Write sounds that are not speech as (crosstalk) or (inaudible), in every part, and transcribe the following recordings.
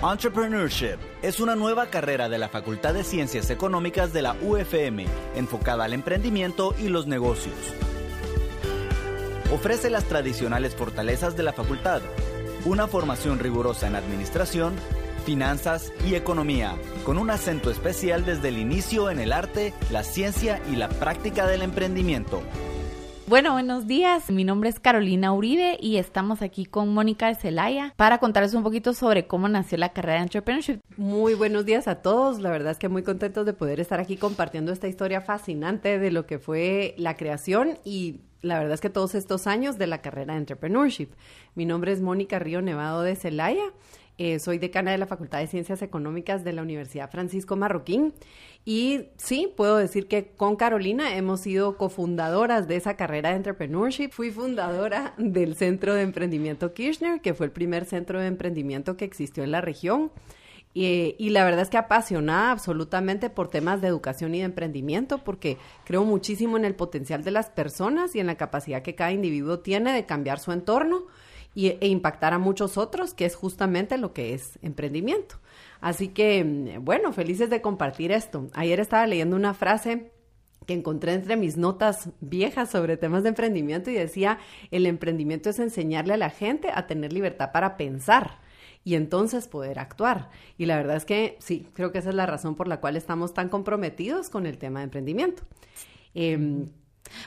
Entrepreneurship es una nueva carrera de la Facultad de Ciencias Económicas de la UFM, enfocada al emprendimiento y los negocios. Ofrece las tradicionales fortalezas de la facultad, una formación rigurosa en administración, finanzas y economía, con un acento especial desde el inicio en el arte, la ciencia y la práctica del emprendimiento. Bueno, buenos días. Mi nombre es Carolina Uribe y estamos aquí con Mónica de Celaya para contarles un poquito sobre cómo nació la carrera de Entrepreneurship. Muy buenos días a todos. La verdad es que muy contentos de poder estar aquí compartiendo esta historia fascinante de lo que fue la creación y la verdad es que todos estos años de la carrera de Entrepreneurship. Mi nombre es Mónica Río Nevado de Celaya. Eh, soy decana de la Facultad de Ciencias Económicas de la Universidad Francisco Marroquín y sí, puedo decir que con Carolina hemos sido cofundadoras de esa carrera de entrepreneurship. Fui fundadora del Centro de Emprendimiento Kirchner, que fue el primer centro de emprendimiento que existió en la región. Y, la verdad es que apasionada absolutamente por temas de educación y de emprendimiento, porque creo muchísimo en el potencial de las personas y en la capacidad que cada individuo tiene de cambiar su entorno e impactar a muchos otros, que es justamente lo que es emprendimiento. Así que, mm, bueno, felices de compartir esto. Ayer estaba leyendo una frase que encontré entre mis notas viejas sobre temas de emprendimiento y decía, el emprendimiento es enseñarle a la gente a tener libertad para pensar y entonces poder actuar. Y la verdad es que sí, creo que esa es la razón por la cual estamos tan comprometidos con el tema de emprendimiento. Eh,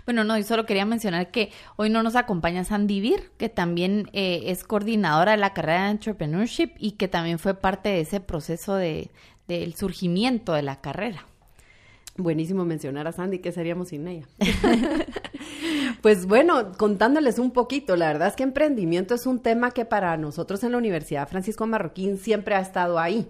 bueno, no, y solo quería mencionar que hoy no nos acompaña Sandy Vir, que también eh, es coordinadora de la carrera de Entrepreneurship y que también fue parte de ese proceso de, del surgimiento de la carrera. Buenísimo mencionar a Sandy, ¿qué seríamos sin ella? (laughs) pues bueno, contándoles un poquito, la verdad es que emprendimiento es un tema que para nosotros en la Universidad Francisco Marroquín siempre ha estado ahí.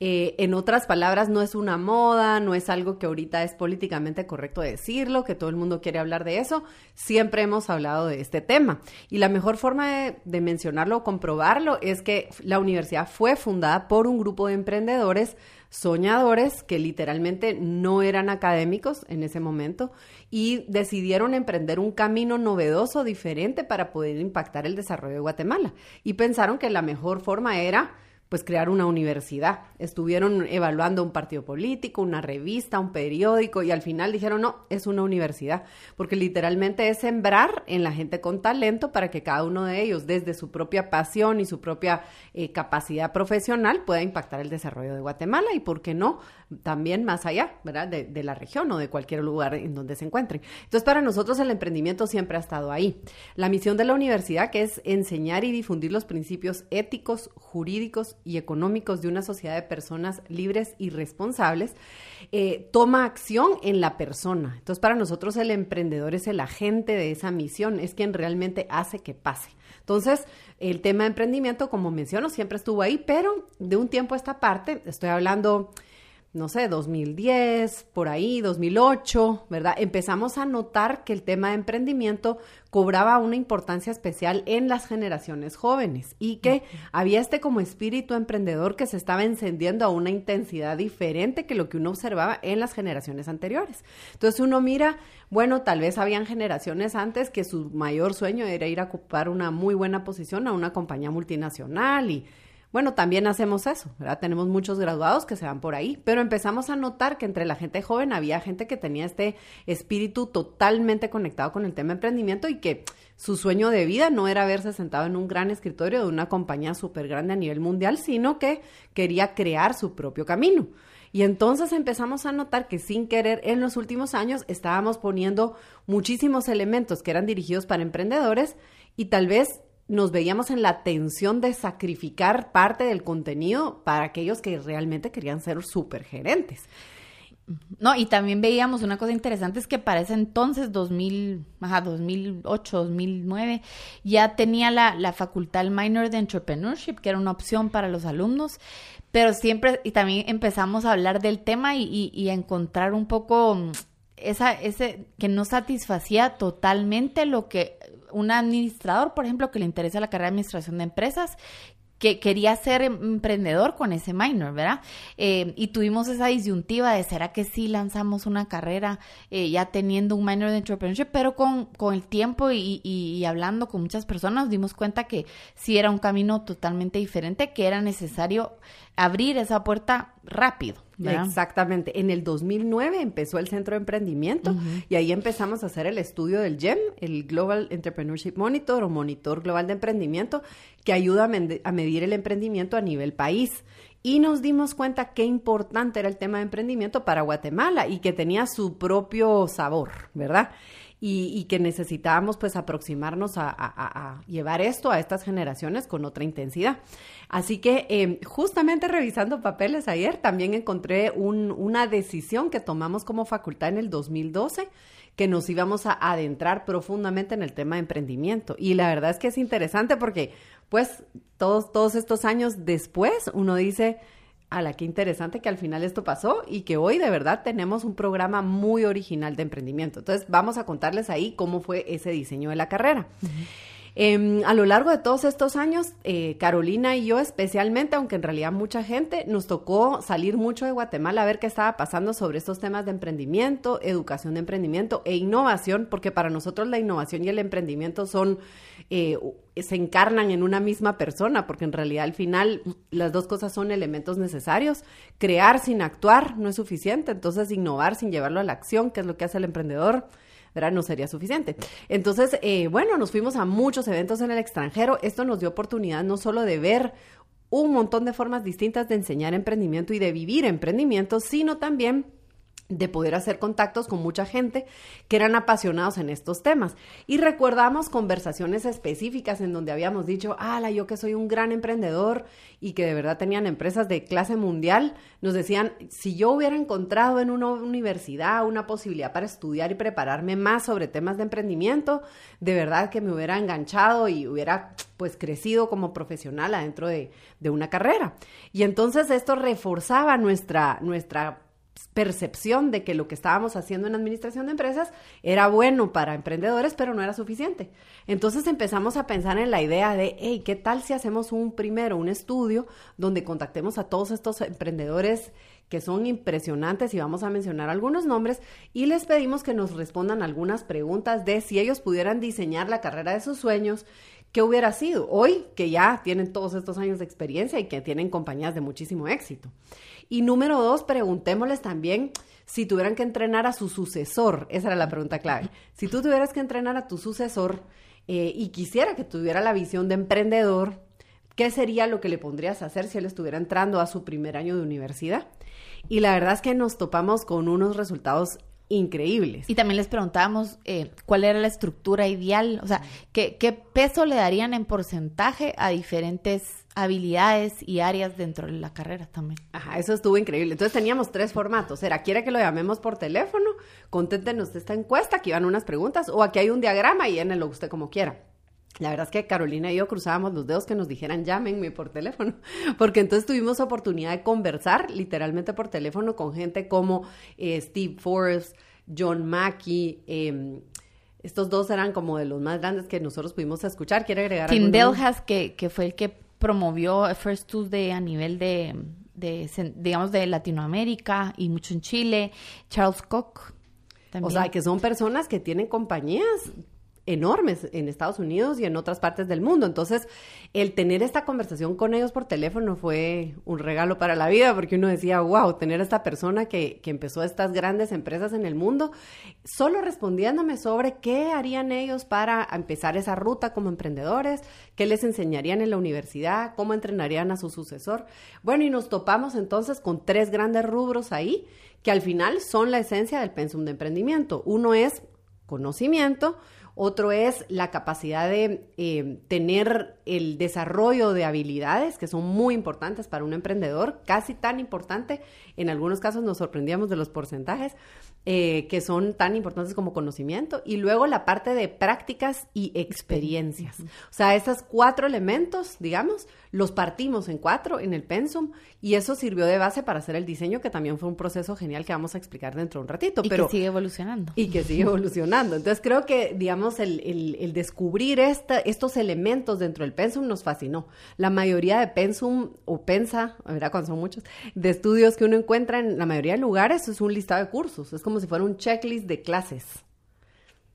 Eh, en otras palabras, no es una moda, no es algo que ahorita es políticamente correcto decirlo, que todo el mundo quiere hablar de eso. Siempre hemos hablado de este tema. Y la mejor forma de, de mencionarlo o comprobarlo es que la universidad fue fundada por un grupo de emprendedores soñadores que literalmente no eran académicos en ese momento y decidieron emprender un camino novedoso, diferente para poder impactar el desarrollo de Guatemala. Y pensaron que la mejor forma era pues crear una universidad. Estuvieron evaluando un partido político, una revista, un periódico y al final dijeron, no, es una universidad, porque literalmente es sembrar en la gente con talento para que cada uno de ellos, desde su propia pasión y su propia eh, capacidad profesional, pueda impactar el desarrollo de Guatemala y, ¿por qué no?, también más allá, ¿verdad?, de, la región o de cualquier lugar en donde se encuentren. Entonces, para nosotros el emprendimiento siempre ha estado ahí. La misión de la universidad, que es enseñar y difundir los principios éticos, jurídicos y económicos de una sociedad de personas libres y responsables, eh, toma acción en la persona. Entonces, para nosotros el emprendedor es el agente de esa misión, es quien realmente hace que pase. Entonces, el tema de emprendimiento, como menciono, siempre estuvo ahí, pero de un tiempo a esta parte, estoy hablando no sé, 2010, por ahí, 2008, ¿verdad? Empezamos a notar que el tema de emprendimiento cobraba una importancia especial en las generaciones jóvenes y que había este como espíritu emprendedor que se estaba encendiendo a una intensidad diferente que lo que uno observaba en las generaciones anteriores. Entonces uno mira, bueno, tal vez habían generaciones antes que su mayor sueño era ir a ocupar una muy buena posición a una compañía multinacional y bueno, también hacemos eso, ¿verdad? Tenemos muchos graduados que se van por ahí, pero empezamos a notar que entre la gente joven había gente que tenía este espíritu totalmente conectado con el tema de emprendimiento y que su sueño de vida no era verse sentado en un gran escritorio de una compañía súper grande a nivel mundial, sino que quería crear su propio camino. Y entonces empezamos a notar que sin querer en los últimos años estábamos poniendo muchísimos elementos que eran dirigidos para emprendedores y tal vez nos veíamos en la tensión de sacrificar parte del contenido para aquellos que realmente querían ser super gerentes. No, y también veíamos una cosa interesante, es que para ese entonces, 2000, ajá, 2008, 2009, ya tenía la, la facultad el minor de entrepreneurship, que era una opción para los alumnos, pero siempre, y también empezamos a hablar del tema y, y, y a encontrar un poco mm, esa, ese, que no satisfacía totalmente lo que un administrador, por ejemplo, que le interesa la carrera de administración de empresas, que quería ser emprendedor con ese minor, ¿verdad? Eh, y tuvimos esa disyuntiva de, ¿será que sí lanzamos una carrera eh, ya teniendo un minor de entrepreneurship? Pero con, con el tiempo y, y, hablando con muchas personas nos dimos cuenta que sí era un camino totalmente diferente, que era necesario abrir esa puerta rápido. Exactamente. En el 2009 empezó el Centro de Emprendimiento y ahí empezamos a hacer el estudio del GEM, el Global Entrepreneurship Monitor o Monitor Global de Emprendimiento, que ayuda a, medir el emprendimiento a nivel país. Y nos dimos cuenta qué importante era el tema de emprendimiento para Guatemala y que tenía su propio sabor, ¿verdad? Y, que necesitábamos pues aproximarnos a, llevar esto a estas generaciones con otra intensidad. Así que em, justamente revisando papeles ayer también encontré una decisión que tomamos como facultad en el 2012 que nos íbamos a adentrar profundamente en el tema de emprendimiento. Y la verdad es que es interesante porque pues todos, todos estos años después uno dice, a la que interesante que al final esto pasó y que hoy de verdad tenemos un programa muy original de emprendimiento. Entonces vamos a contarles ahí cómo fue ese diseño de la carrera. Em, a lo largo de todos estos años, eh, Carolina y yo especialmente, aunque en realidad mucha gente, nos tocó salir mucho de Guatemala a ver qué estaba pasando sobre estos temas de emprendimiento, educación de emprendimiento e innovación, porque para nosotros la innovación y el emprendimiento son, eh, se encarnan en una misma persona, porque en realidad al final las dos cosas son elementos necesarios. Crear sin actuar no es suficiente, entonces innovar sin llevarlo a la acción, que es lo que hace el emprendedor no sería suficiente. Entonces, eh, bueno, nos fuimos a muchos eventos en el extranjero. Esto nos dio oportunidad no solo de ver un montón de formas distintas de enseñar emprendimiento y de vivir emprendimiento, sino también de poder hacer contactos con mucha gente que eran apasionados en estos temas. Y recordamos conversaciones específicas en donde habíamos dicho, ala, yo que soy un gran emprendedor y que de verdad tenían empresas de clase mundial, nos decían, si yo hubiera encontrado en una universidad una posibilidad para estudiar y prepararme más sobre temas de emprendimiento, de verdad que me hubiera enganchado y hubiera pues crecido como profesional adentro de, de una carrera. Y entonces esto reforzaba nuestra, nuestra percepción de que lo que estábamos haciendo en administración de empresas era bueno para emprendedores, pero no era suficiente. Entonces empezamos a pensar en la idea de, hey, ¿qué tal si hacemos un primero, un estudio donde contactemos a todos estos emprendedores que son impresionantes y vamos a mencionar algunos nombres y les pedimos que nos respondan algunas preguntas de si ellos pudieran diseñar la carrera de sus sueños, ¿qué hubiera sido? Hoy que ya tienen todos estos años de experiencia y que tienen compañías de muchísimo éxito. Y número dos, preguntémosles también si tuvieran que entrenar a su sucesor. Esa era la pregunta clave. Si tú tuvieras que entrenar a tu sucesor eh, y quisiera que tuviera la visión de emprendedor, ¿qué sería lo que le pondrías a hacer si él estuviera entrando a su primer año de universidad? Y la verdad es que nos topamos con unos resultados increíbles. Y también les preguntábamos eh, cuál era la estructura ideal, o sea, ¿qué, ¿qué, peso le darían en porcentaje a diferentes habilidades y áreas dentro de la carrera también. Ajá, eso estuvo increíble. Entonces teníamos tres formatos. Era, ¿quiere que lo llamemos por teléfono? Conténtenos esta encuesta, aquí van unas preguntas, o aquí hay un diagrama y llénelo usted como quiera. La verdad es que Carolina y yo cruzábamos los dedos que nos dijeran llámenme por teléfono, (laughs) porque entonces tuvimos oportunidad de conversar literalmente por teléfono con gente como eh, Steve Forbes, John Mackey, em, estos dos eran como de los más grandes que nosotros pudimos escuchar. ¿Quiere agregar Tim Delhas, que, que fue el que promovió First Tuesday a nivel de, de, digamos, de Latinoamérica y mucho en Chile. Charles Koch. También. O sea, que son personas que tienen compañías enormes en Estados Unidos y en otras partes del mundo. Entonces, el tener esta conversación con ellos por teléfono fue un regalo para la vida, porque uno decía, wow, tener a esta persona que, que empezó estas grandes empresas en el mundo, solo respondiéndome sobre qué harían ellos para empezar esa ruta como emprendedores, qué les enseñarían en la universidad, cómo entrenarían a su sucesor. Bueno, y nos topamos entonces con tres grandes rubros ahí, que al final son la esencia del pensum de emprendimiento. Uno es conocimiento, otro es la capacidad de eh, tener el desarrollo de habilidades que son muy importantes para un emprendedor, casi tan importante, en algunos casos nos sorprendíamos de los porcentajes, eh, que son tan importantes como conocimiento, y luego la parte de prácticas y experiencias. O sea, esos cuatro elementos, digamos, los partimos en cuatro en el pensum, y eso sirvió de base para hacer el diseño, que también fue un proceso genial que vamos a explicar dentro de un ratito. Y pero, que sigue evolucionando. Y que sigue evolucionando. Entonces creo que, digamos, digamos, el, el, descubrir estos elementos dentro del pensum nos fascinó. La mayoría de pensum o pensa, ¿verdad? Cuando son muchos, de estudios que uno encuentra en la mayoría de lugares es un listado de cursos. Es como si fuera un checklist de clases.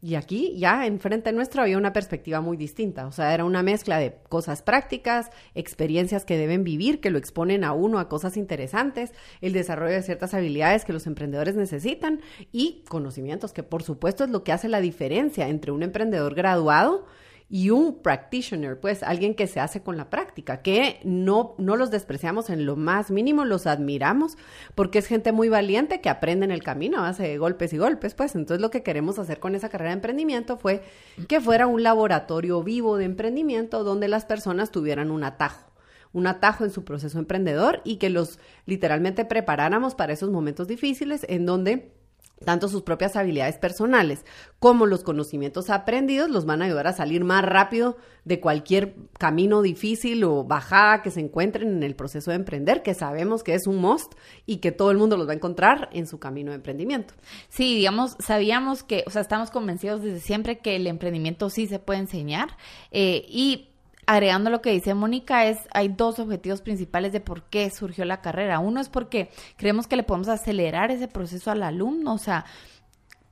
Y aquí ya enfrente nuestro había una perspectiva muy distinta, o sea, era una mezcla de cosas prácticas, experiencias que deben vivir, que lo exponen a uno a cosas interesantes, el desarrollo de ciertas habilidades que los emprendedores necesitan y conocimientos, que por supuesto es lo que hace la diferencia entre un emprendedor graduado y un practitioner, pues alguien que se hace con la práctica, que no, no los despreciamos en lo más mínimo, los admiramos, porque es gente muy valiente que aprende en el camino a base de golpes y golpes, pues. Entonces lo que queremos hacer con esa carrera de emprendimiento fue que fuera un laboratorio vivo de emprendimiento donde las personas tuvieran un atajo un atajo en su proceso emprendedor y que los literalmente preparáramos para esos momentos difíciles en donde tanto sus propias habilidades personales como los conocimientos aprendidos los van a ayudar a salir más rápido de cualquier camino difícil o bajada que se encuentren en el proceso de emprender, que sabemos que es un must y que todo el mundo los va a encontrar en su camino de emprendimiento. Sí, digamos, sabíamos que, o sea, estamos convencidos desde siempre que el emprendimiento sí se puede enseñar eh, y agregando lo que dice Mónica, es hay dos objetivos principales de por qué surgió la carrera. Uno es porque creemos que le podemos acelerar ese proceso al alumno, o sea,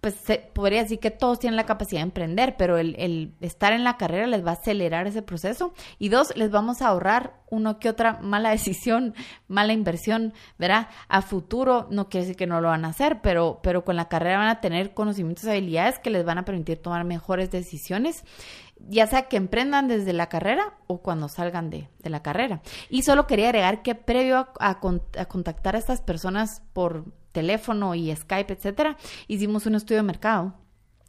pues se, podría decir que todos tienen la capacidad de emprender, pero el, el, estar en la carrera les va a acelerar ese proceso. Y dos, les vamos a ahorrar uno que otra mala (laughs) decisión, mala inversión, ¿verdad? A futuro no quiere decir que no lo van a hacer, pero, pero con la carrera van a tener conocimientos y habilidades que les van a permitir tomar mejores decisiones ya sea que emprendan desde la carrera o cuando salgan de, la carrera. Y solo quería agregar que previo a, contactar a estas personas por teléfono y Skype, etcétera, hicimos un estudio de mercado.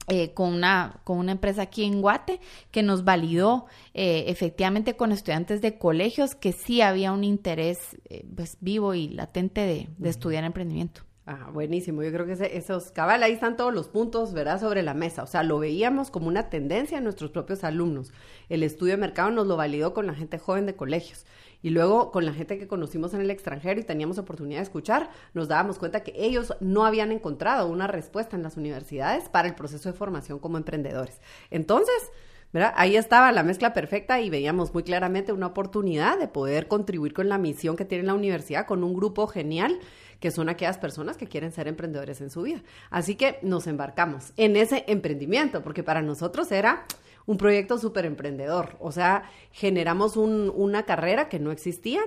Eh, con, una, con una empresa aquí en Guate que nos validó eh, efectivamente con estudiantes de colegios que sí había un interés eh, pues, vivo y latente de, de estudiar emprendimiento. Ah, buenísimo. Yo creo que esos cabal, ahí están todos los puntos, ¿verdad? Sobre la mesa. O sea, lo veíamos como una tendencia en nuestros propios alumnos. El estudio de mercado nos lo validó con la gente joven de colegios. Y luego con la gente que conocimos en el extranjero y teníamos oportunidad de escuchar, nos dábamos cuenta que ellos no habían encontrado una respuesta en las universidades para el proceso de formación como emprendedores. Entonces, ¿verdad? Ahí estaba la mezcla perfecta y veíamos muy claramente una oportunidad de poder contribuir con la misión que tiene la universidad, con un grupo genial que son aquellas personas que quieren ser emprendedores en su vida. Así que nos embarcamos en ese emprendimiento, porque para nosotros era un proyecto súper emprendedor. O sea, generamos una carrera que no existía.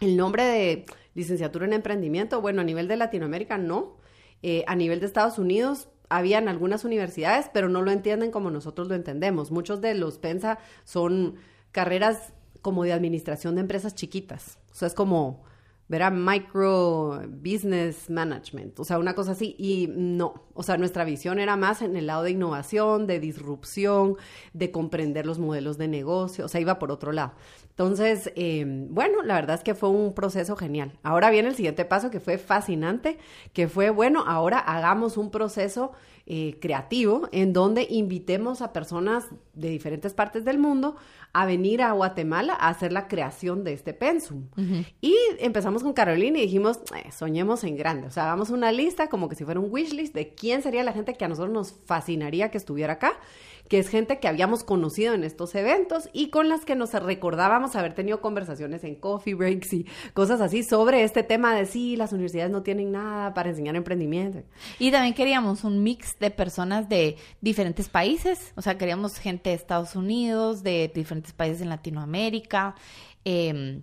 El nombre de licenciatura en emprendimiento, bueno, a nivel de Latinoamérica no. Eh, a nivel de Estados Unidos, habían algunas universidades, pero no lo entienden como nosotros lo entendemos. Muchos de los PENSA son carreras como de administración de empresas chiquitas. O sea, es como verá micro business management, o sea, una cosa así. Y no, o sea, nuestra visión era más en el lado de innovación, de disrupción, de comprender los modelos de negocio, o sea, iba por otro lado. Entonces, eh, bueno, la verdad es que fue un proceso genial. Ahora viene el siguiente paso que fue fascinante, que fue, bueno, ahora hagamos un proceso eh, creativo en donde invitemos a personas de diferentes partes del mundo a venir a Guatemala a hacer la creación de este pensum. Y empezamos con Carolina y dijimos, eh, soñemos en grande, o sea, hagamos una lista como que si fuera un wish list de quién sería la gente que a nosotros nos fascinaría que estuviera acá que es gente que habíamos conocido en estos eventos y con las que nos recordábamos haber tenido conversaciones en coffee breaks y cosas así sobre este tema de sí, las universidades no tienen nada para enseñar emprendimiento. Y también queríamos un mix de personas de diferentes países, o sea, queríamos gente de Estados Unidos, de diferentes países en Latinoamérica. Eh,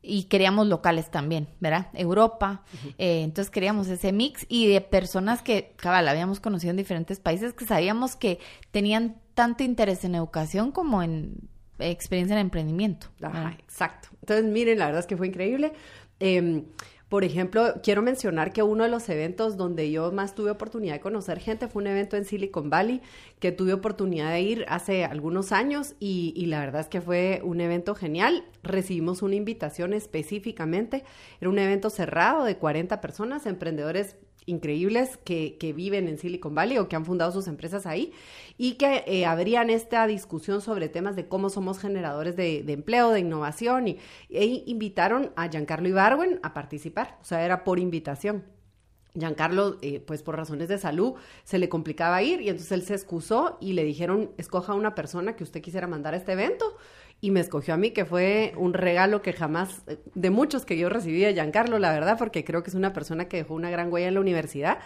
y queríamos locales también, ¿verdad? Europa. Eh, entonces queríamos ese mix y de personas que, cabal, habíamos conocido en diferentes países que sabíamos que tenían tanto interés en educación como en experiencia en emprendimiento. Ajá, exacto. Entonces, miren, la verdad es que fue increíble. Eh, por ejemplo, quiero mencionar que uno de los eventos donde yo más tuve oportunidad de conocer gente fue un evento en Silicon Valley que tuve oportunidad de ir hace algunos años y, la verdad es que fue un evento genial. Recibimos una invitación específicamente. Era un evento cerrado de 40 personas, emprendedores increíbles que, que, viven en Silicon Valley o que han fundado sus empresas ahí y que eh, habrían esta discusión sobre temas de cómo somos generadores de, empleo, de innovación y e invitaron a Giancarlo Ibarwen a participar, o sea, era por invitación. Giancarlo, eh, pues por razones de salud, se le complicaba ir y entonces él se excusó y le dijeron, escoja una persona que usted quisiera mandar a este evento y me escogió a mí, que fue un regalo que jamás, eh, de muchos que yo recibí de Giancarlo, la verdad, porque creo que es una persona que dejó una gran huella en la universidad.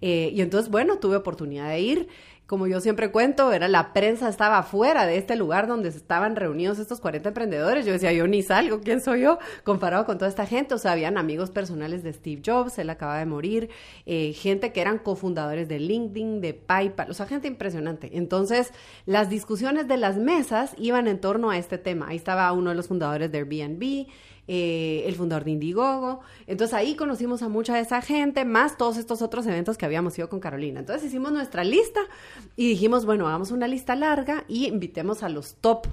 Eh, y entonces, bueno, tuve oportunidad de ir como yo siempre cuento, era la prensa estaba fuera de este lugar donde estaban reunidos estos 40 emprendedores. Yo decía, yo ni salgo, ¿quién soy yo? Comparado con toda esta gente. O sea, habían amigos personales de Steve Jobs, él acaba de morir, eh, gente que eran cofundadores de LinkedIn, de PayPal, o sea, gente impresionante. Entonces, las discusiones de las mesas iban en torno a este tema. Ahí estaba uno de los fundadores de Airbnb, eh, el fundador de Indiegogo. Entonces ahí conocimos a mucha de esa gente, más todos estos otros eventos que habíamos ido con Carolina. Entonces hicimos nuestra lista y dijimos, bueno, hagamos una lista larga y invitemos a los top.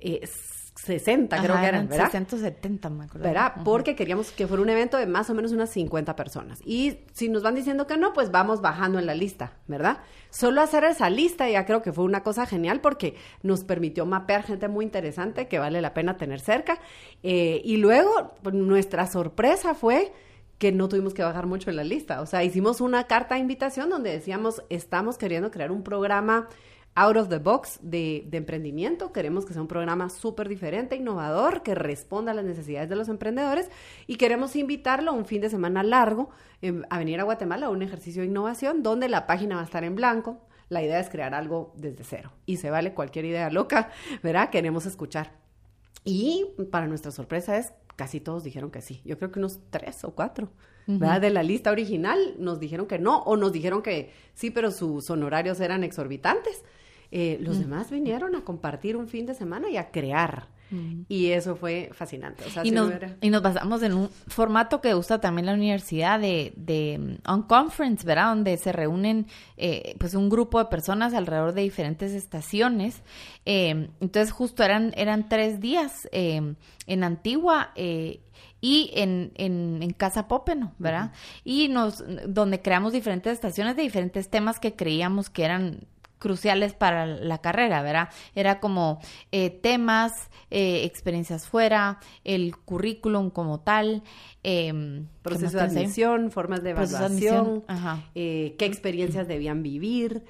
Eh, 60 creo que eran, ¿verdad? 670, me acuerdo. ¿Verdad? Porque queríamos que fuera un evento de más o menos unas 50 personas. Y si nos van diciendo que no, pues vamos bajando en la lista, ¿verdad? Solo hacer esa lista ya creo que fue una cosa genial porque nos permitió mapear gente muy interesante que vale la pena tener cerca. Eh, y luego, pues, nuestra sorpresa fue que no tuvimos que bajar mucho en la lista. O sea, hicimos una carta de invitación donde decíamos, estamos queriendo crear un programa out of the box de, emprendimiento. Queremos que sea un programa súper diferente, innovador, que responda a las necesidades de los emprendedores y queremos invitarlo a un fin de semana largo em, a venir a Guatemala a un ejercicio de innovación donde la página va a estar en blanco. La idea es crear algo desde cero y se vale cualquier idea loca, ¿verdad? Queremos escuchar. Y para nuestra sorpresa es, casi todos dijeron que sí. Yo creo que unos tres o cuatro. ¿verdad? De la lista original nos dijeron que no, o nos dijeron que sí, pero sus honorarios eran exorbitantes. Eh, los demás vinieron a compartir un fin de semana y a crear. Y eso fue fascinante. y, nos, y, nos, basamos en un formato que usa también la universidad de, de On Conference, ¿verdad? Donde se reúnen eh, pues un grupo de personas alrededor de diferentes estaciones. Eh, entonces justo eran, eran tres días en Antigua y en, en, en, Casa Popeno, ¿verdad? Y nos, donde creamos diferentes estaciones de diferentes temas que creíamos que eran cruciales para la carrera, ¿verdad? Era como eh, temas, eh, experiencias fuera, el currículum como tal. Eh, proceso de admisión, formas de evaluación, eh, qué experiencias debían vivir.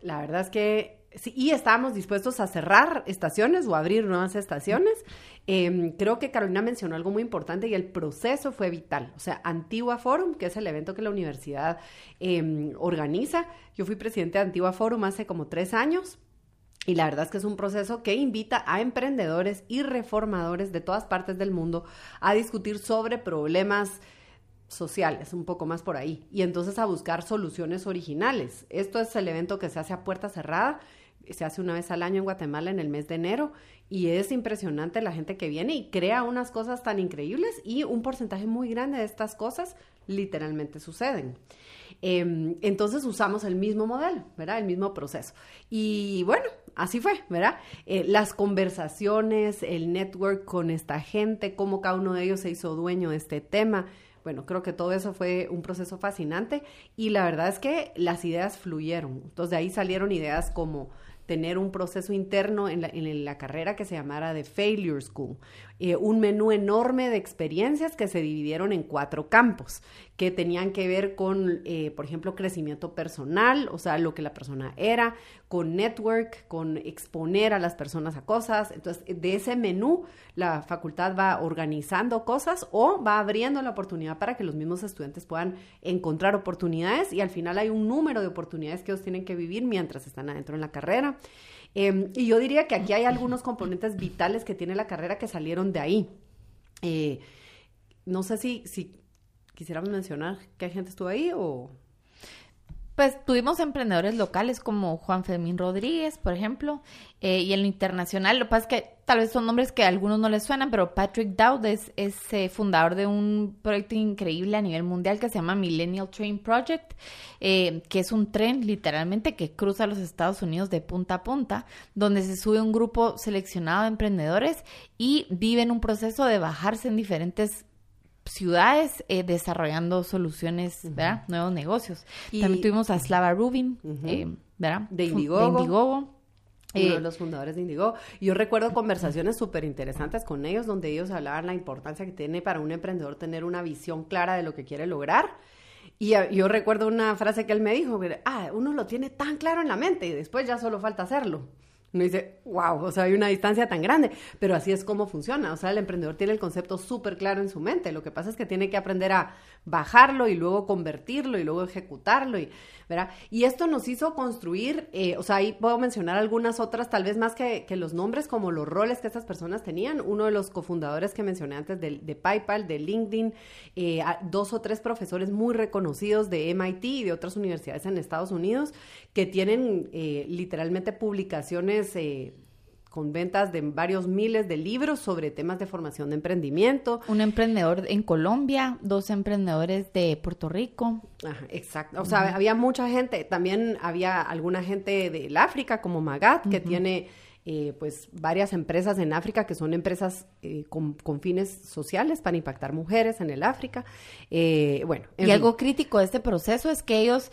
la verdad es que sí, y estábamos dispuestos a cerrar estaciones o abrir nuevas estaciones. Em, creo que Carolina mencionó algo muy importante y el proceso fue vital. O sea, Antigua Forum, que es el evento que la universidad em, organiza. Yo fui presidente de Antigua Forum hace como tres años. Y la verdad es que es un proceso que invita a emprendedores y reformadores de todas partes del mundo a discutir sobre problemas sociales, un poco más por ahí, y entonces a buscar soluciones originales. Esto es el evento que se hace a puerta cerrada, se hace una vez al año en Guatemala en el mes de enero y es impresionante la gente que viene y crea unas cosas tan increíbles y un porcentaje muy grande de estas cosas literalmente suceden. Em, entonces usamos el mismo modelo, ¿verdad? El mismo proceso. Y bueno, así fue, ¿verdad? Eh, las conversaciones, el network con esta gente, cómo cada uno de ellos se hizo dueño de este tema. Bueno, creo que todo eso fue un proceso fascinante y la verdad es que las ideas fluyeron. Entonces de ahí salieron ideas como tener un proceso interno en la, carrera que se llamara The Failure School, eh, un menú enorme de experiencias que se dividieron en cuatro campos, que tenían que ver con, eh, por ejemplo, crecimiento personal, o sea, lo que la persona era, con network, con exponer a las personas a cosas. Entonces, de ese menú, la facultad va organizando cosas o va abriendo la oportunidad para que los mismos estudiantes puedan encontrar oportunidades y al final hay un número de oportunidades que ellos tienen que vivir mientras están adentro en la carrera. Em, y yo diría que aquí hay algunos componentes vitales que tiene la carrera que salieron de ahí. Eh, no sé si, si quisiéramos mencionar qué gente estuvo ahí o... Pues tuvimos emprendedores locales como Juan Fermín Rodríguez, por ejemplo, eh, y el internacional, lo que pasa es que tal vez son nombres que a algunos no les suenan, pero Patrick Dowd es, eh, fundador de un proyecto increíble a nivel mundial que se llama Millennial Train Project, eh, que es un tren literalmente que cruza los Estados Unidos de punta a punta, donde se sube un grupo seleccionado de emprendedores y viven un proceso de bajarse en diferentes ciudades eh, desarrollando soluciones, ¿verdad? Nuevos negocios. También tuvimos a Slava Rubin, eh, ¿verdad? De Indiegogo. uno de eh, los fundadores de Indigo. Yo recuerdo conversaciones súper interesantes con ellos donde ellos hablaban la importancia que tiene para un emprendedor tener una visión clara de lo que quiere lograr Y yo recuerdo una frase que él me dijo, ah, uno lo tiene tan claro en la mente y después ya solo falta hacerlo. Uno dice, wow, o sea, hay una distancia tan grande, pero así es como funciona. O sea, el emprendedor tiene el concepto súper claro en su mente. Lo que pasa es que tiene que aprender a bajarlo y luego convertirlo y luego ejecutarlo. Y, ¿verdad? y esto nos hizo construir, eh, o sea, ahí puedo mencionar algunas otras, tal vez más que, los nombres, como los roles que estas personas tenían. Uno de los cofundadores que mencioné antes de, de PayPal, de LinkedIn, eh, dos o tres profesores muy reconocidos de MIT y de otras universidades en Estados Unidos que tienen eh, literalmente publicaciones con ventas de varios miles de libros sobre temas de formación de emprendimiento. Un emprendedor en Colombia, dos emprendedores de Puerto Rico. Ajá, exacto. O sea, había mucha gente. También había alguna gente del África, como Magat, que tiene eh, pues varias empresas en África que son empresas eh, con, fines sociales para impactar mujeres en el África. Eh, bueno. Y algo crítico de este proceso es que ellos,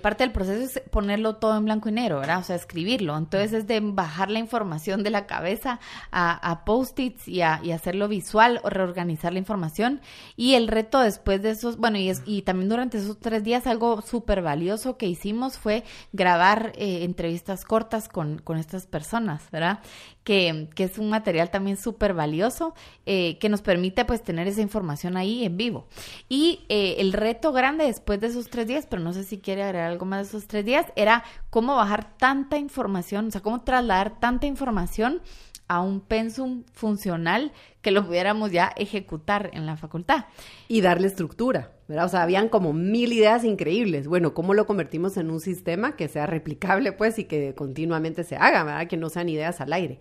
parte del proceso es ponerlo todo en blanco y negro, ¿verdad? O sea, escribirlo. Entonces es de bajar la información de la cabeza a, post-its y, y hacerlo visual o reorganizar la información. Y el reto después de esos, bueno, y, es, y también durante esos tres días algo súper valioso que hicimos fue grabar entrevistas cortas con, con estas personas. ¿Verdad? Que, es un material también súper valioso eh, que nos permite pues tener esa información ahí en vivo. Y eh, el reto grande después de esos tres días, pero no sé si quiere agregar algo más de esos tres días, era cómo bajar tanta información, o sea, cómo trasladar tanta información a un pensum funcional que lo pudiéramos ya ejecutar en la facultad. Y darle estructura, ¿verdad? O sea, habían como mil ideas increíbles. Bueno, ¿cómo lo convertimos en un sistema que sea replicable, pues, y que continuamente se haga, ¿verdad? Que no sean ideas al aire.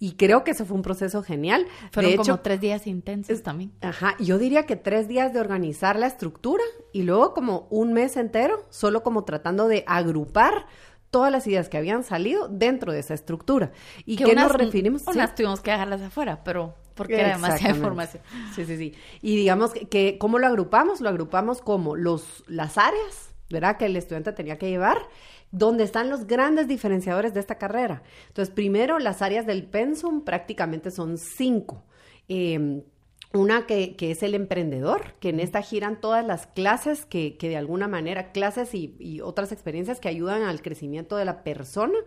Y creo que eso fue un proceso genial. Fueron como tres días intensos también. Ajá, yo diría que tres días de organizar la estructura y luego como un mes entero, solo como tratando de agrupar todas las ideas que habían salido dentro de esa estructura. ¿Y que nos referimos? Unas tuvimos que dejarlas afuera, pero porque era demasiada información. Sí, sí, sí. Y digamos que, ¿cómo lo agrupamos? Lo agrupamos como los, las áreas, ¿verdad? Que el estudiante tenía que llevar, donde están los grandes diferenciadores de esta carrera. Entonces, primero, las áreas del pensum prácticamente son cinco. Eh, una que, que, es el emprendedor, que en esta giran todas las clases que, que de alguna manera, clases y, otras experiencias que ayudan al crecimiento de la persona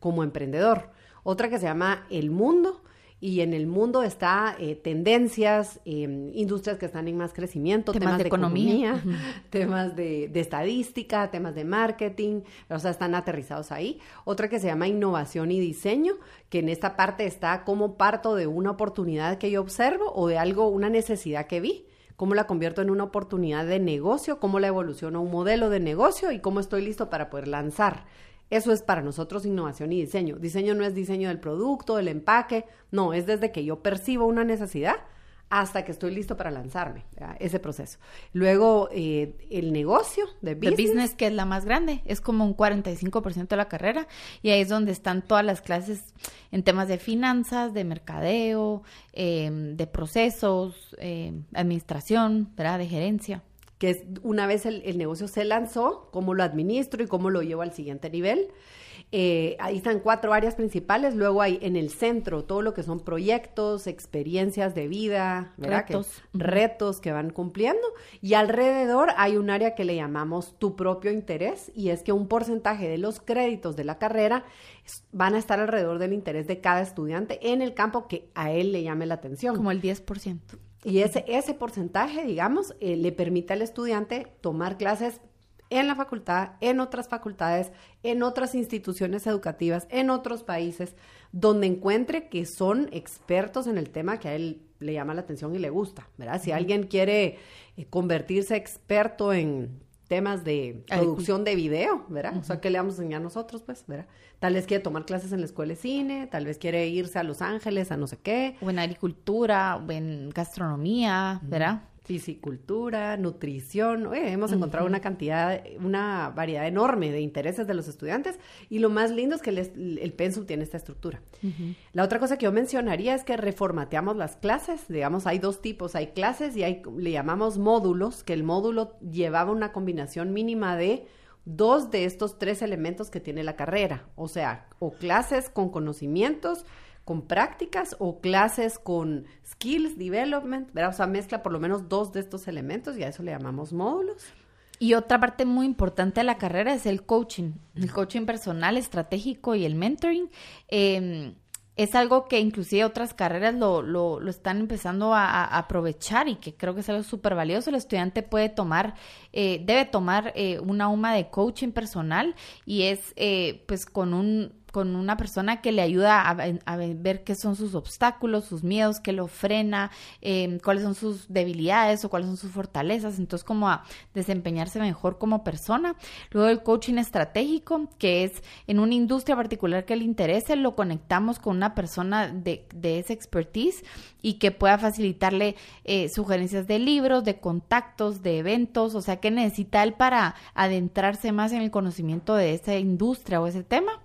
como emprendedor. Otra que se llama El Mundo, y en el mundo está eh, tendencias, em, industrias que están en más crecimiento, temas, de, economía, (laughs) temas de, estadística, temas de marketing, o sea, están aterrizados ahí. Otra que se llama innovación y diseño, que en esta parte está como parto de una oportunidad que yo observo o de algo, una necesidad que vi cómo la convierto en una oportunidad de negocio, cómo la evoluciono a un modelo de negocio y cómo estoy listo para poder lanzar eso es para nosotros innovación y diseño. Diseño no es diseño del producto, del empaque, no, es desde que yo percibo una necesidad hasta que estoy listo para lanzarme, ese proceso. Luego, eh, el negocio de business. business, que es la más grande, es como un 45% de la carrera, y ahí es donde están todas las clases en temas de finanzas, de mercadeo, em, de procesos, em, administración, ¿verdad? de gerencia que es una vez el, negocio se lanzó, cómo lo administro y cómo lo llevo al siguiente nivel. Eh, ahí están cuatro áreas principales, luego hay en el centro todo lo que son proyectos, experiencias de vida, retos, retos que van cumpliendo y alrededor hay un área que le llamamos tu propio interés y es que un porcentaje de los créditos de la carrera van a estar alrededor del interés de cada estudiante en el campo que a él le llame la atención. Como el 10%. Y ese, ese porcentaje, digamos, eh, le permite al estudiante tomar clases en la facultad, en otras facultades, en otras instituciones educativas, en otros países, donde encuentre que son expertos en el tema que a él le llama la atención y le gusta, ¿verdad? Si alguien quiere eh, convertirse experto en temas de producción de video, ¿verdad? O sea, ¿qué le vamos a enseñar nosotros, pues, ¿verdad? Tal vez quiere tomar clases en la escuela de cine, tal vez quiere irse a Los Ángeles, a no sé qué. O en agricultura, o en gastronomía, ¿verdad? Fisicultura, nutrición. hemos encontrado una cantidad, una variedad enorme de intereses de los estudiantes y lo más lindo es que el, el pensum tiene esta estructura. La otra cosa que yo mencionaría es que reformateamos las clases. Digamos, hay dos tipos, hay clases y hay, le llamamos módulos, que el módulo llevaba una combinación mínima de dos de estos tres elementos que tiene la carrera, o sea, o clases con conocimientos, con prácticas o clases con skills development, ¿verdad? O sea, mezcla por lo menos dos de estos elementos y a eso le llamamos módulos. Y otra parte muy importante de la carrera es el coaching, el coaching personal, estratégico y el mentoring. Em, es algo que inclusive otras carreras lo, lo, lo están empezando a, aprovechar y que creo que es algo súper valioso. El estudiante puede tomar, eh, debe tomar eh, una UMA de coaching personal y es eh, pues con un con una persona que le ayuda a, ver qué son sus obstáculos, sus miedos, qué lo frena, em, cuáles son sus debilidades o cuáles son sus fortalezas, entonces como a desempeñarse mejor como persona. Luego el coaching estratégico, que es en una industria particular que le interese, lo conectamos con una persona de, de esa expertise y que pueda facilitarle eh, sugerencias de libros, de contactos, de eventos, o sea, que necesita él para adentrarse más en el conocimiento de esa industria o ese tema.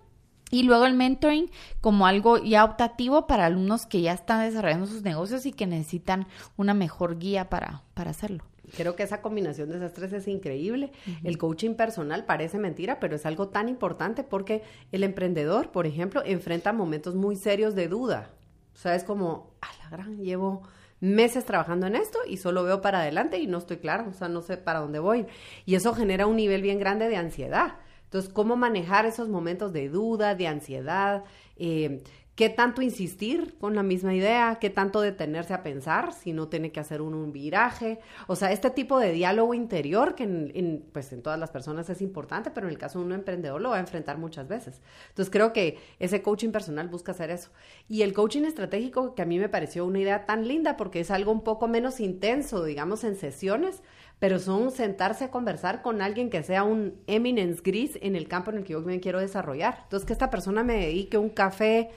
Y luego el mentoring como algo ya optativo para alumnos que ya están desarrollando sus negocios y que necesitan una mejor guía para, para hacerlo. Creo que esa combinación de esas tres es increíble. El coaching personal parece mentira, pero es algo tan importante porque el emprendedor, por ejemplo, enfrenta momentos muy serios de duda. O sea, es como, a la gran, llevo meses trabajando en esto y solo veo para adelante y no estoy claro, o sea, no sé para dónde voy. Y eso genera un nivel bien grande de ansiedad. Entonces, ¿cómo manejar esos momentos de duda, de ansiedad? Eh, ¿Qué tanto insistir con la misma idea? ¿Qué tanto detenerse a pensar si no tiene que hacer un, viraje? O sea, este tipo de diálogo interior que en, pues en todas las personas es importante, pero en el caso de un emprendedor lo va a enfrentar muchas veces. Entonces creo que ese coaching personal busca hacer eso. Y el coaching estratégico, que a mí me pareció una idea tan linda porque es algo un poco menos intenso, digamos, en sesiones, pero son sentarse a conversar con alguien que sea un eminence gris en el campo en el que yo me quiero desarrollar. Entonces, que esta persona me dedique un café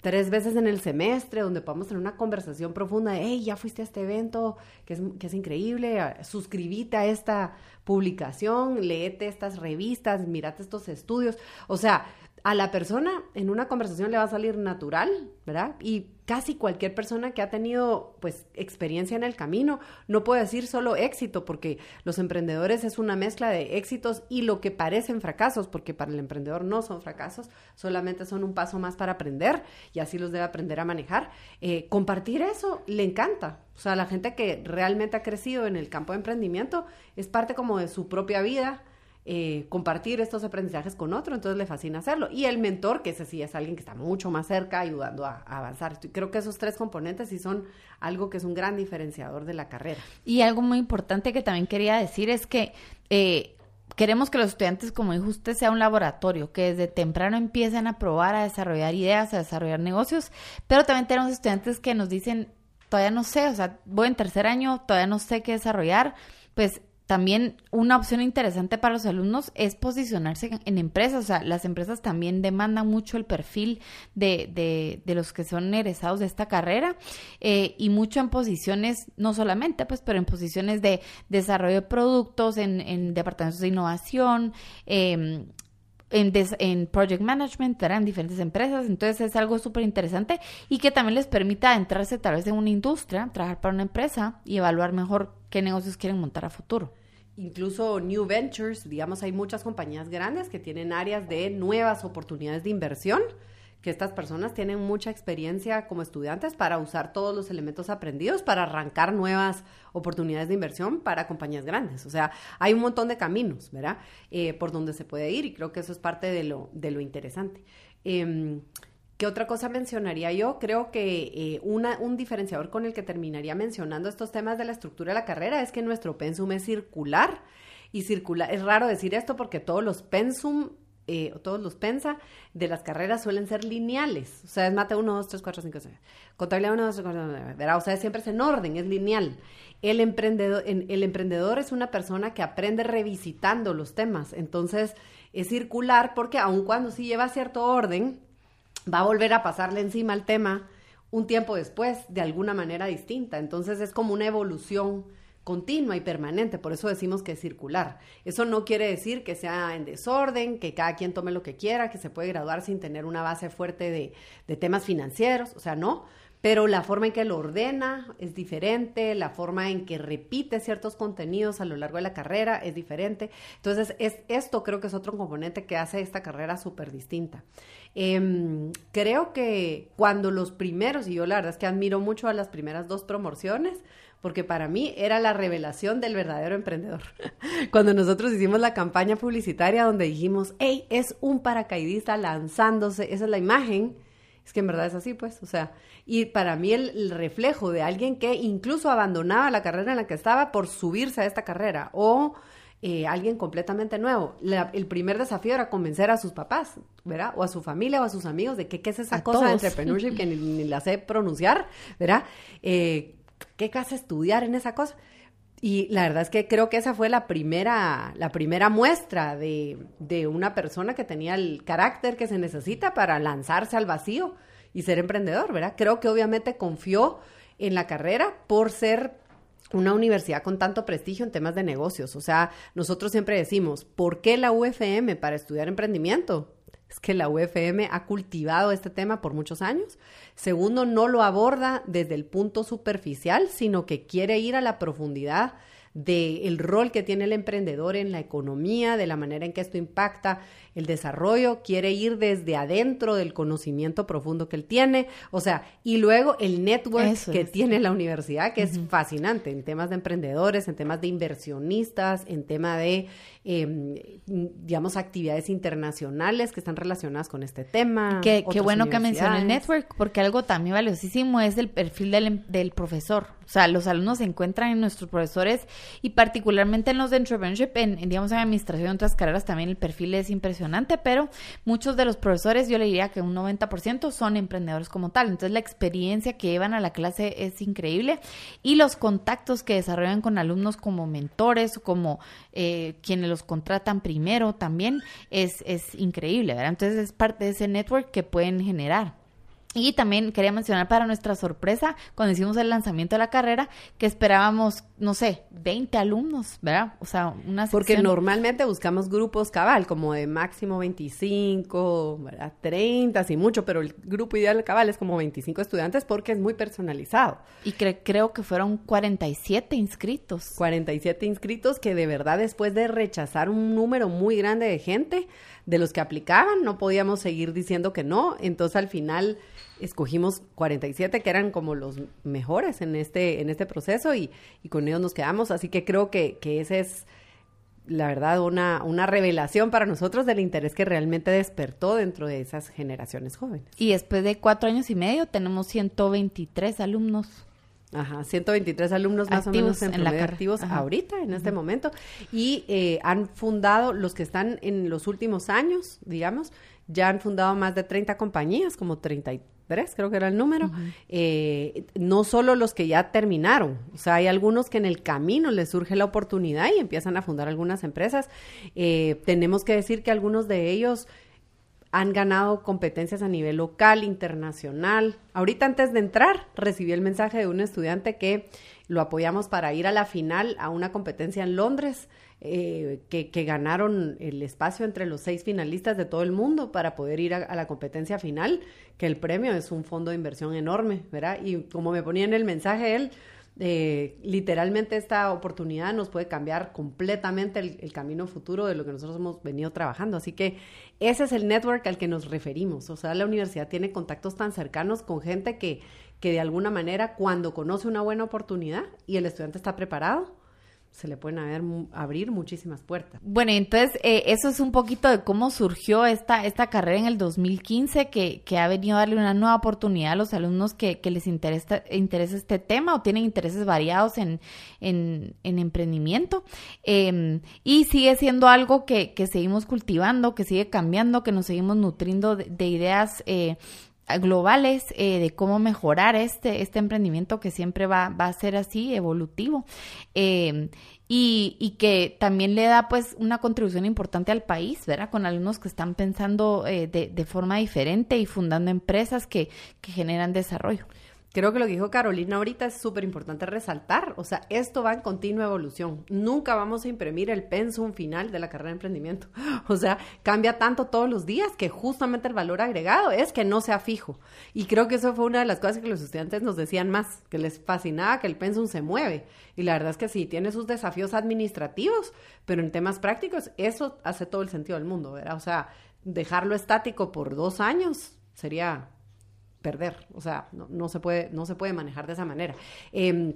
tres veces en el semestre, donde podamos tener una conversación profunda de, hey, ya fuiste a este evento, que es, que es increíble, suscribite a esta publicación, léete estas revistas, mírate estos estudios. O sea, a la persona en una conversación le va a salir natural, ¿verdad? Y casi cualquier persona que ha tenido pues experiencia en el camino no puede decir solo éxito porque los emprendedores es una mezcla de éxitos y lo que parecen fracasos porque para el emprendedor no son fracasos solamente son un paso más para aprender y así los debe aprender a manejar eh, compartir eso le encanta o sea la gente que realmente ha crecido en el campo de emprendimiento es parte como de su propia vida eh, compartir estos aprendizajes con otro, entonces le fascina hacerlo. Y el mentor, que ese sí es alguien que está mucho más cerca, ayudando a, avanzar. Creo que esos tres componentes sí son algo que es un gran diferenciador de la carrera. Y algo muy importante que también quería decir es que... Eh, queremos que los estudiantes, como dijo usted, sea un laboratorio, que desde temprano empiecen a probar, a desarrollar ideas, a desarrollar negocios, pero también tenemos estudiantes que nos dicen, todavía no sé, o sea, voy en tercer año, todavía no sé qué desarrollar, pues también una opción interesante para los alumnos es posicionarse en empresas. O sea, las empresas también demandan mucho el perfil de, de, de los que son egresados de esta carrera eh, y mucho en posiciones, no solamente, pues, pero en posiciones de desarrollo de productos, en, en departamentos de innovación, em, en, en, project management, en diferentes empresas. Entonces es algo súper interesante y que también les permita entrarse tal vez en una industria, trabajar para una empresa y evaluar mejor qué negocios quieren montar a futuro. Incluso New Ventures, digamos, hay muchas compañías grandes que tienen áreas de nuevas oportunidades de inversión que estas personas tienen mucha experiencia como estudiantes para usar todos los elementos aprendidos para arrancar nuevas oportunidades de inversión para compañías grandes. O sea, hay un montón de caminos, ¿verdad? Eh, por donde se puede ir y creo que eso es parte de lo, de lo interesante. Em, ¿Qué otra cosa mencionaría yo? Creo que eh, un diferenciador con el que terminaría mencionando estos temas de la estructura de la carrera es que nuestro pensum es circular. Y circular, es raro decir esto porque todos los pensum eh, todos los pensa de las carreras suelen ser lineales. O sea, es mate 1, 2, 3, 4, 5, 6. Contabilidad 1, 2, 3, 4, 5, 6. O sea, siempre es en orden, es lineal. El emprendedor, el emprendedor es una persona que aprende revisitando los temas. Entonces, es circular porque aun cuando sí lleva cierto orden, va a volver a pasarle encima al tema un tiempo después de alguna manera distinta. Entonces, es como una evolución continua y permanente, por eso decimos que es circular. Eso no quiere decir que sea en desorden, que cada quien tome lo que quiera, que se puede graduar sin tener una base fuerte de, temas financieros, o sea, no, pero la forma en que lo ordena es diferente, la forma en que repite ciertos contenidos a lo largo de la carrera es diferente. Entonces, es, esto creo que es otro componente que hace esta carrera súper distinta. Em, creo que cuando los primeros, y yo la verdad es que admiro mucho a las primeras dos promociones, porque para mí era la revelación del verdadero emprendedor. (laughs) Cuando nosotros hicimos la campaña publicitaria donde dijimos, hey, es un paracaidista lanzándose, esa es la imagen, es que en verdad es así, pues, o sea, y para mí el, reflejo de alguien que incluso abandonaba la carrera en la que estaba por subirse a esta carrera o eh, alguien completamente nuevo. el primer desafío era convencer a sus papás, ¿verdad? O a su familia o a sus amigos de que qué es esa cosa de entrepreneurship que ni, la sé pronunciar, ¿verdad? Eh, ¿Qué casa estudiar en esa cosa? Y la verdad es que creo que esa fue la primera, la primera muestra de, de una persona que tenía el carácter que se necesita para lanzarse al vacío y ser emprendedor, ¿verdad? Creo que obviamente confió en la carrera por ser una universidad con tanto prestigio en temas de negocios. O sea, nosotros siempre decimos, ¿por qué la UFM para estudiar emprendimiento? Es que la UFM ha cultivado este tema por muchos años. Segundo, no lo aborda desde el punto superficial, sino que quiere ir a la profundidad del rol que tiene el emprendedor en la economía, de la manera en que esto impacta el desarrollo, quiere ir desde adentro del conocimiento profundo que él tiene, o sea, y luego el network que tiene la universidad, que es fascinante en temas de emprendedores, en temas de inversionistas, en tema de, em, digamos, actividades internacionales que están relacionadas con este tema. Qué, qué bueno que menciona el network, porque algo también valiosísimo es el perfil del, del profesor. O sea, los alumnos se encuentran en nuestros profesores y particularmente en los de entrepreneurship, en, digamos, en administración, en otras carreras también el perfil es impresionante, pero muchos de los profesores, yo le diría que un 90% son emprendedores como tal. Entonces, la experiencia que llevan a la clase es increíble y los contactos que desarrollan con alumnos como mentores, como eh, quienes los contratan primero también, es, es increíble. Entonces, es parte de ese network que pueden generar. Y también quería mencionar para nuestra sorpresa, cuando hicimos el lanzamiento de la carrera, que esperábamos, no sé, 20 alumnos, ¿verdad? O sea, una Porque normalmente buscamos grupos cabal, como de máximo 25, ¿verdad? 30, así mucho, pero el grupo ideal cabal es como 25 estudiantes porque es muy personalizado. Y creo que fueron 47 inscritos. 47 inscritos que de verdad después de rechazar un número muy grande de gente, de los que aplicaban, no podíamos seguir diciendo que no, entonces al final escogimos 47 que eran como los mejores en este, en este proceso y, con ellos nos quedamos. Así que creo que, que ese es, la verdad, una, una revelación para nosotros del interés que realmente despertó dentro de esas generaciones jóvenes. Y después de cuatro años y medio tenemos 123 alumnos. Ajá, 123 alumnos más o menos en, la activos ahorita, en este momento, y eh, han fundado, los que están en los últimos años, digamos, ya han fundado más de 30 compañías, como 33 creo que era el número, eh, no solo los que ya terminaron, o sea, hay algunos que en el camino les surge la oportunidad y empiezan a fundar algunas empresas. Eh, tenemos que decir que algunos de ellos han ganado competencias a nivel local, internacional. Ahorita antes de entrar recibí el mensaje de un estudiante que lo apoyamos para ir a la final a una competencia en Londres eh, que, ganaron el espacio entre los seis finalistas de todo el mundo para poder ir a, la competencia final, que el premio es un fondo de inversión enorme, ¿verdad? Y como me ponía en el mensaje él, eh, literalmente esta oportunidad nos puede cambiar completamente el, camino futuro de lo que nosotros hemos venido trabajando. Así que ese es el network al que nos referimos. O sea, la universidad tiene contactos tan cercanos con gente que, que de alguna manera cuando conoce una buena oportunidad y el estudiante está preparado, se le pueden abrir muchísimas puertas. Bueno, entonces eh, eso es un poquito de cómo surgió esta, esta carrera en el 2015 que, que ha venido a darle una nueva oportunidad a los alumnos que, que les interesa, interesa este tema o tienen intereses variados en, en, emprendimiento. Em, y sigue siendo algo que, que, seguimos cultivando, que sigue cambiando, que nos seguimos nutriendo de, ideas. Eh, globales eh, de cómo mejorar este, este emprendimiento que siempre va, va a ser así, evolutivo. Eh, y, y, que también le da pues una contribución importante al país, ¿verdad? Con alumnos que están pensando eh, de, de, forma diferente y fundando empresas que, que generan desarrollo. Creo que lo que dijo Carolina ahorita es súper importante resaltar. O sea, esto va en continua evolución. Nunca vamos a imprimir el pensum final de la carrera de emprendimiento. (laughs) O sea, cambia tanto todos los días que justamente el valor agregado es que no sea fijo. Y creo que eso fue una de las cosas que los estudiantes nos decían más, que les fascinaba que el pensum se mueve. Y la verdad es que sí, tiene sus desafíos administrativos, pero en temas prácticos, eso hace todo el sentido del mundo, ¿verdad? O sea, dejarlo estático por dos años sería perder, o sea, no, se, puede, no se puede manejar de esa manera. Em,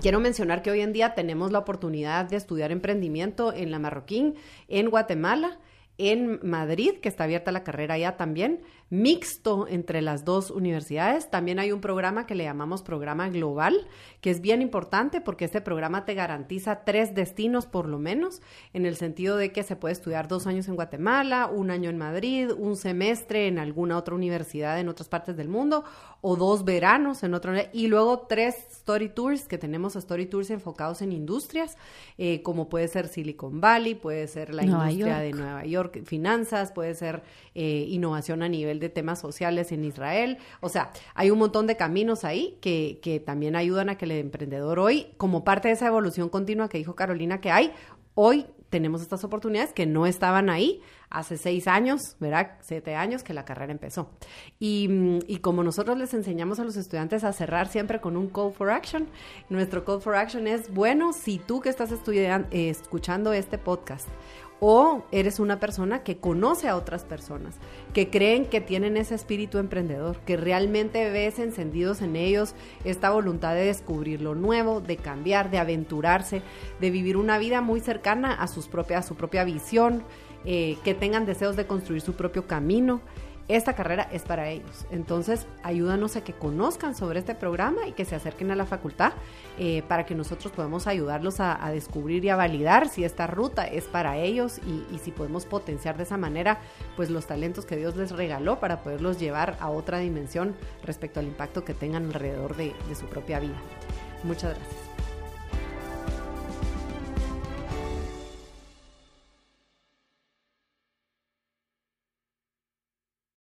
quiero mencionar que hoy en día tenemos la oportunidad de estudiar emprendimiento en la Marroquín, en Guatemala, en Madrid, que está abierta la carrera ya también, mixto entre las dos universidades. También hay un programa que le llamamos programa global, que es bien importante porque este programa te garantiza tres destinos por lo menos, en el sentido de que se puede estudiar dos años en Guatemala, un año en Madrid, un semestre en alguna otra universidad en otras partes del mundo, o dos veranos en otro, y luego tres story tours, que tenemos story tours enfocados en industrias, eh, como puede ser Silicon Valley, puede ser la industria de Nueva York, finanzas, puede ser eh, innovación a nivel de temas sociales en Israel. O sea, hay un montón de caminos ahí que, que también ayudan a que el emprendedor hoy, como parte de esa evolución continua que dijo Carolina que hay, hoy tenemos estas oportunidades que no estaban ahí hace seis años, ¿verdad? Siete años que la carrera empezó. Y, y, como nosotros les enseñamos a los estudiantes a cerrar siempre con un call for action, nuestro call for action es, bueno, si tú que estás estudiando, escuchando este podcast o eres una persona que conoce a otras personas, que creen que tienen ese espíritu emprendedor, que realmente ves encendidos en ellos esta voluntad de descubrir lo nuevo, de cambiar, de aventurarse, de vivir una vida muy cercana a, sus propias, a su propia visión, eh, que tengan deseos de construir su propio camino esta carrera es para ellos. Entonces, ayúdanos a que conozcan sobre este programa y que se acerquen a la facultad eh, para que nosotros podamos ayudarlos a, descubrir y a validar si esta ruta es para ellos y, si podemos potenciar de esa manera pues los talentos que Dios les regaló para poderlos llevar a otra dimensión respecto al impacto que tengan alrededor de su propia vida. Muchas gracias.